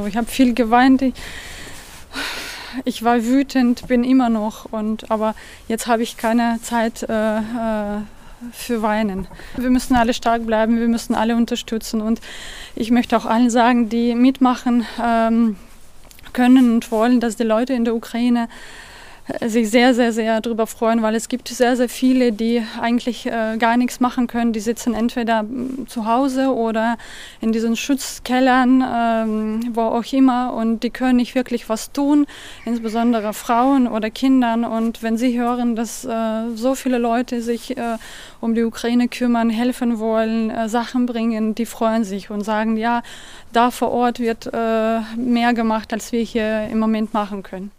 Also ich habe viel geweint. Ich, war wütend, bin immer noch. Und, aber jetzt habe ich keine Zeit äh, äh, für Weinen. Wir müssen alle stark bleiben, wir müssen alle unterstützen. Und ich möchte auch allen sagen, die mitmachen ähm, können und wollen, dass die Leute in der Ukraine sich sehr, sehr, sehr darüber freuen, weil es gibt sehr, sehr viele, die eigentlich äh, gar nichts machen können. Die sitzen entweder mm, zu Hause oder in diesen Schutzkellern, ähm, wo auch immer, und die können nicht wirklich was tun, insbesondere Frauen oder Kindern. Und wenn sie hören, dass äh, so viele Leute sich äh, um die Ukraine kümmern, helfen wollen, äh, Sachen bringen, die freuen sich und sagen, ja, da vor Ort wird äh, mehr gemacht, als wir hier im Moment machen können.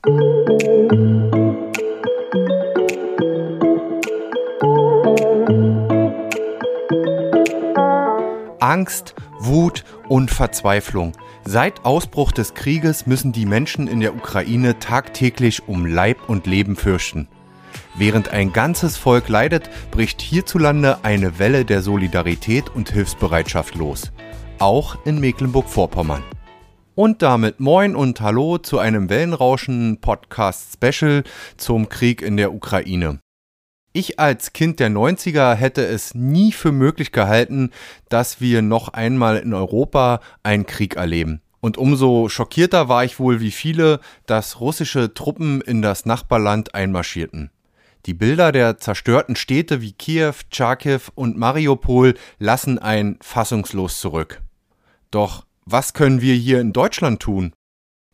Angst, Wut und Verzweiflung. Seit Ausbruch des Krieges müssen die Menschen in der Ukraine tagtäglich um Leib und Leben fürchten. Während ein ganzes Volk leidet, bricht hierzulande eine Welle der Solidarität und Hilfsbereitschaft los. Auch in Mecklenburg-Vorpommern. Und damit moin und hallo zu einem Wellenrauschen Podcast Special zum Krieg in der Ukraine. Ich als Kind der 90er hätte es nie für möglich gehalten, dass wir noch einmal in Europa einen Krieg erleben. Und umso schockierter war ich wohl wie viele, dass russische Truppen in das Nachbarland einmarschierten. Die Bilder der zerstörten Städte wie Kiew, Charkiw und Mariupol lassen einen fassungslos zurück. Doch was können wir hier in Deutschland tun?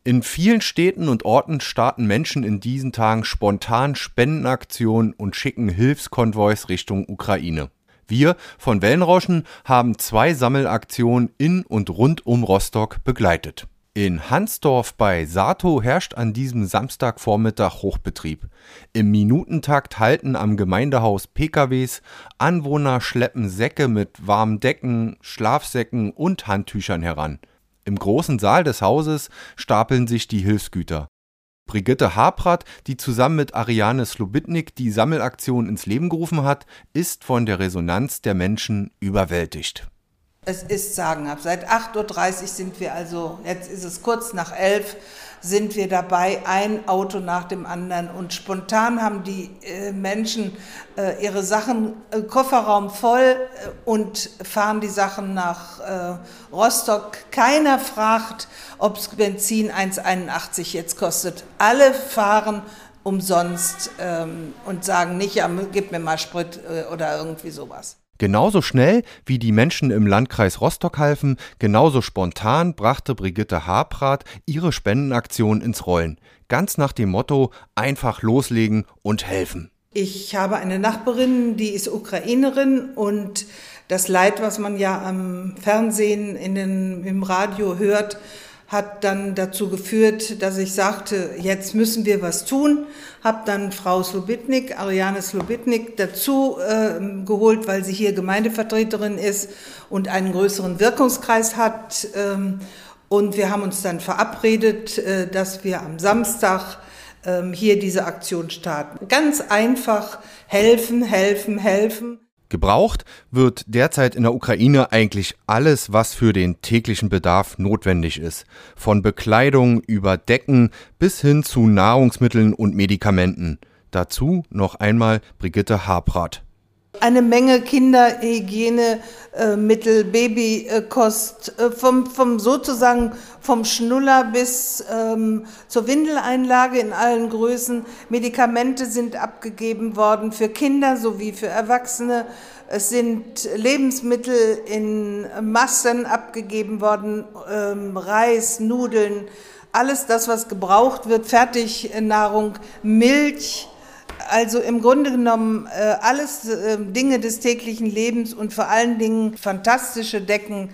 In vielen Städten und Orten starten Menschen in diesen Tagen spontan Spendenaktionen und schicken Hilfskonvois Richtung Ukraine. Wir von Wellenrauschen haben zwei Sammelaktionen in und rund um Rostock begleitet. In Hansdorf bei Sato herrscht an diesem Samstagvormittag Hochbetrieb. Im Minutentakt halten am Gemeindehaus PKWs, Anwohner schleppen Säcke mit warmen Decken, Schlafsäcken und Handtüchern heran. Im großen Saal des Hauses stapeln sich die Hilfsgüter. Brigitte Haprath, die zusammen mit Ariane Slobitnik die Sammelaktion ins Leben gerufen hat, ist von der Resonanz der Menschen überwältigt. Es ist sagenhaft. Seit 8.30 Uhr sind wir also, jetzt ist es kurz nach 11 sind wir dabei, ein Auto nach dem anderen. Und spontan haben die äh, Menschen äh, ihre Sachen, äh, Kofferraum voll äh, und fahren die Sachen nach äh, Rostock. Keiner fragt, ob es Benzin 1,81 jetzt kostet. Alle fahren umsonst ähm, und sagen nicht, ja, gib mir mal Sprit äh, oder irgendwie sowas. Genauso schnell, wie die Menschen im Landkreis Rostock halfen, genauso spontan brachte Brigitte Habrath ihre Spendenaktion ins Rollen. Ganz nach dem Motto einfach loslegen und helfen. Ich habe eine Nachbarin, die ist Ukrainerin und das Leid, was man ja am Fernsehen, in den, im Radio hört, hat dann dazu geführt, dass ich sagte, jetzt müssen wir was tun. Habe dann Frau Slobitnik, Ariane Slobitnik, dazu äh, geholt, weil sie hier Gemeindevertreterin ist und einen größeren Wirkungskreis hat. Ähm, und wir haben uns dann verabredet, äh, dass wir am Samstag äh, hier diese Aktion starten. Ganz einfach helfen, helfen, helfen. Gebraucht wird derzeit in der Ukraine eigentlich alles, was für den täglichen Bedarf notwendig ist. Von Bekleidung über Decken bis hin zu Nahrungsmitteln und Medikamenten. Dazu noch einmal Brigitte Habrath eine Menge Kinderhygienemittel, Babykost, äh, vom, vom sozusagen vom Schnuller bis ähm, zur Windeleinlage in allen Größen. Medikamente sind abgegeben worden für Kinder sowie für Erwachsene. Es sind Lebensmittel in Massen abgegeben worden, ähm, Reis, Nudeln, alles das, was gebraucht wird, Fertignahrung, Milch, also im Grunde genommen äh, alles äh, Dinge des täglichen Lebens und vor allen Dingen fantastische Decken,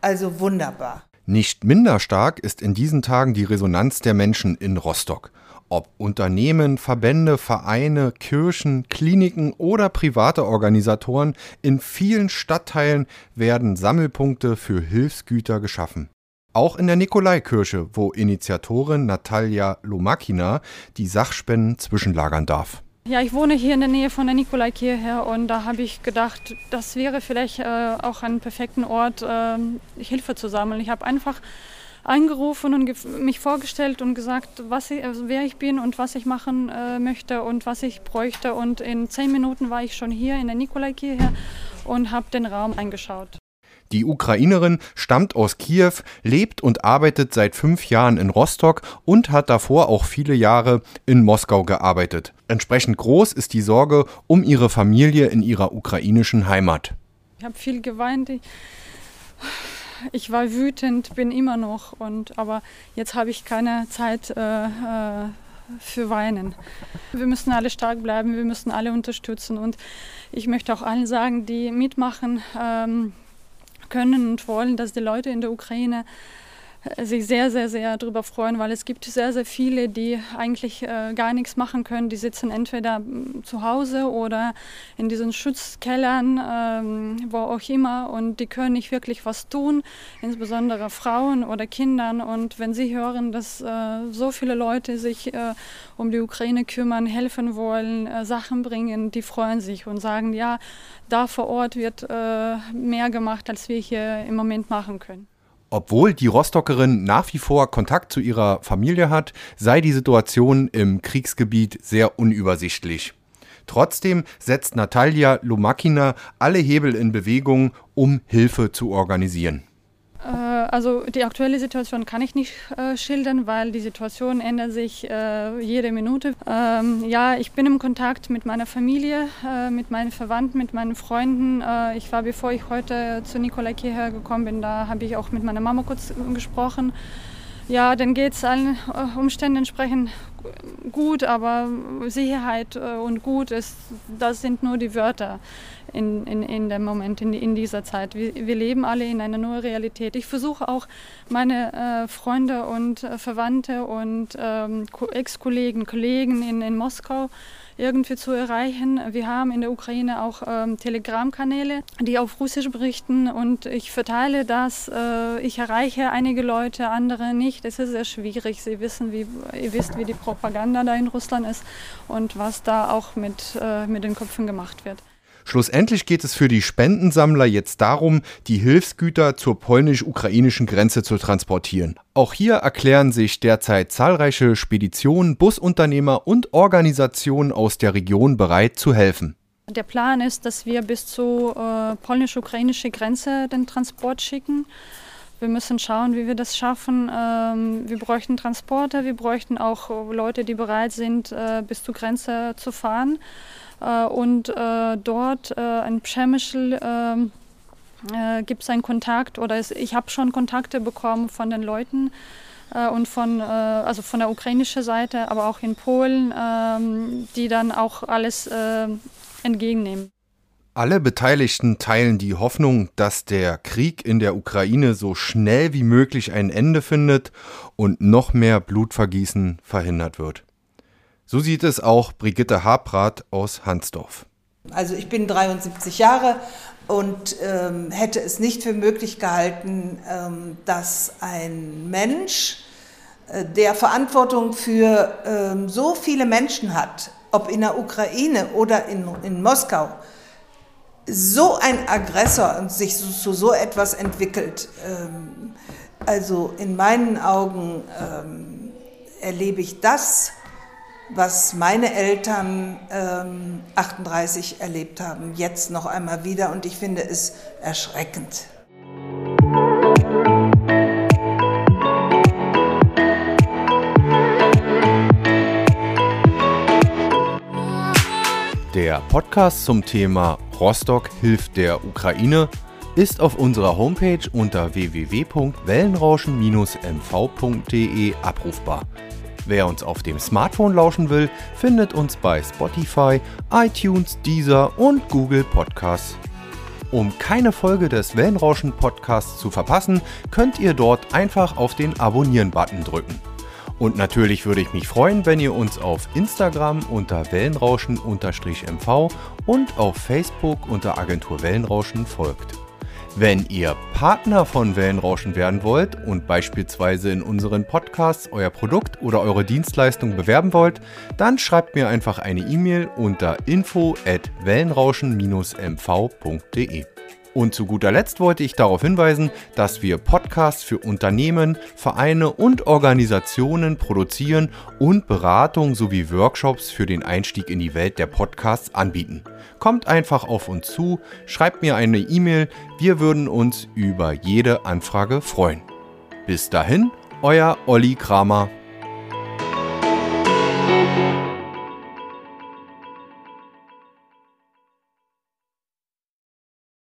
also wunderbar. Nicht minder stark ist in diesen Tagen die Resonanz der Menschen in Rostock. Ob Unternehmen, Verbände, Vereine, Kirchen, Kliniken oder private Organisatoren, in vielen Stadtteilen werden Sammelpunkte für Hilfsgüter geschaffen. Auch in der Nikolaikirche, wo Initiatorin Natalia Lomakina die Sachspenden zwischenlagern darf. Ja, ich wohne hier in der Nähe von der Nikolaikirche und da habe ich gedacht, das wäre vielleicht äh, auch ein perfekten Ort, äh, Hilfe zu sammeln. Ich habe einfach angerufen und mich vorgestellt und gesagt, was ich, also wer ich bin und was ich machen äh, möchte und was ich bräuchte. Und in zehn Minuten war ich schon hier in der Nikolaikirche und habe den Raum eingeschaut. Die Ukrainerin stammt aus Kiew, lebt und arbeitet seit fünf Jahren in Rostock und hat davor auch viele Jahre in Moskau gearbeitet. Entsprechend groß ist die Sorge um ihre Familie in ihrer ukrainischen Heimat. Ich habe viel geweint. Ich war wütend, bin immer noch, und, aber jetzt habe ich keine Zeit äh, äh, für Weinen. Wir müssen alle stark bleiben, wir müssen alle unterstützen und ich möchte auch allen sagen, die mitmachen, ähm, können und wollen, dass die Leute in der Ukraine sich sehr, sehr, sehr darüber freuen, weil es gibt sehr, sehr viele, die eigentlich äh, gar nichts machen können. Die sitzen entweder mm, zu Hause oder in diesen Schutzkellern, ähm, wo auch immer, und die können nicht wirklich was tun, insbesondere Frauen oder Kindern. Und wenn sie hören, dass äh, so viele Leute sich äh, um die Ukraine kümmern, helfen wollen, äh, Sachen bringen, die freuen sich und sagen, ja, da vor Ort wird äh, mehr gemacht, als wir hier im Moment machen können. Obwohl die Rostockerin nach wie vor Kontakt zu ihrer Familie hat, sei die Situation im Kriegsgebiet sehr unübersichtlich. Trotzdem setzt Natalia Lomakina alle Hebel in Bewegung, um Hilfe zu organisieren. Also die aktuelle Situation kann ich nicht äh, schildern, weil die Situation ändert sich äh, jede Minute. Ähm, ja, ich bin im Kontakt mit meiner Familie, äh, mit meinen Verwandten, mit meinen Freunden. Äh, ich war, bevor ich heute zu Nikolai hierher gekommen bin, da habe ich auch mit meiner Mama kurz gesprochen. Ja, dann geht es allen äh, Umständen entsprechend gut, aber Sicherheit und gut ist, das sind nur die Wörter in, in, in dem Moment, in, in dieser Zeit. Wir, wir leben alle in einer neuen Realität. Ich versuche auch meine äh, Freunde und äh, Verwandte und ähm, Ex-Kollegen, Kollegen in, in Moskau irgendwie zu erreichen. Wir haben in der Ukraine auch ähm, Telegram-Kanäle, die auf Russisch berichten und ich verteile das. Äh, ich erreiche einige Leute, andere nicht. Es ist sehr schwierig. Sie wissen, wie, ihr wisst, wie die Propaganda da in Russland ist und was da auch mit, äh, mit den Köpfen gemacht wird. Schlussendlich geht es für die Spendensammler jetzt darum, die Hilfsgüter zur polnisch-ukrainischen Grenze zu transportieren. Auch hier erklären sich derzeit zahlreiche Speditionen, Busunternehmer und Organisationen aus der Region bereit zu helfen. Der Plan ist, dass wir bis zur äh, polnisch-ukrainischen Grenze den Transport schicken. Wir müssen schauen, wie wir das schaffen. Ähm, wir bräuchten Transporter, wir bräuchten auch Leute, die bereit sind, äh, bis zur Grenze zu fahren. Äh, und äh, dort äh, in Przemyśl ähm, gibt es einen Kontakt oder es, ich habe schon Kontakte bekommen von den Leuten und von, also von der ukrainischen Seite, aber auch in Polen, ähm, die dann auch alles entgegennehmen. Alle Beteiligten teilen die Hoffnung, dass der Krieg in der Ukraine so schnell wie möglich ein Ende findet und noch mehr Blutvergießen verhindert wird. So sieht es auch Brigitte Habrath aus Hansdorf. Also ich bin 73 Jahre und ähm, hätte es nicht für möglich gehalten, ähm, dass ein Mensch, äh, der Verantwortung für ähm, so viele Menschen hat, ob in der Ukraine oder in, in Moskau, so ein Aggressor und sich zu so, so, etwas entwickelt. Ähm, also in meinen Augen ähm, erlebe ich das was meine Eltern ähm, 38 erlebt haben, jetzt noch einmal wieder und ich finde es erschreckend. Der Podcast zum Thema Rostock hilft der Ukraine ist auf unserer Homepage unter www.wellenrauschen-mv.de abrufbar. Wer uns auf dem Smartphone lauschen will, findet uns bei Spotify, iTunes, Deezer und Google Podcasts. Um keine Folge des Wellenrauschen Podcasts zu verpassen, könnt ihr dort einfach auf den Abonnieren-Button drücken. Und natürlich würde ich mich freuen, wenn ihr uns auf Instagram unter Wellenrauschen-MV und auf Facebook unter Agentur Wellenrauschen folgt. Wenn ihr Partner von Wellenrauschen werden wollt und beispielsweise in unseren Podcasts euer Produkt oder eure Dienstleistung bewerben wollt, dann schreibt mir einfach eine E-Mail unter info at wellenrauschen-mv.de. Und zu guter Letzt wollte ich darauf hinweisen, dass wir Podcasts für Unternehmen, Vereine und Organisationen produzieren und Beratung sowie Workshops für den Einstieg in die Welt der Podcasts anbieten. Kommt einfach auf uns zu, schreibt mir eine E-Mail, wir würden uns über jede Anfrage freuen. Bis dahin, euer Olli Kramer.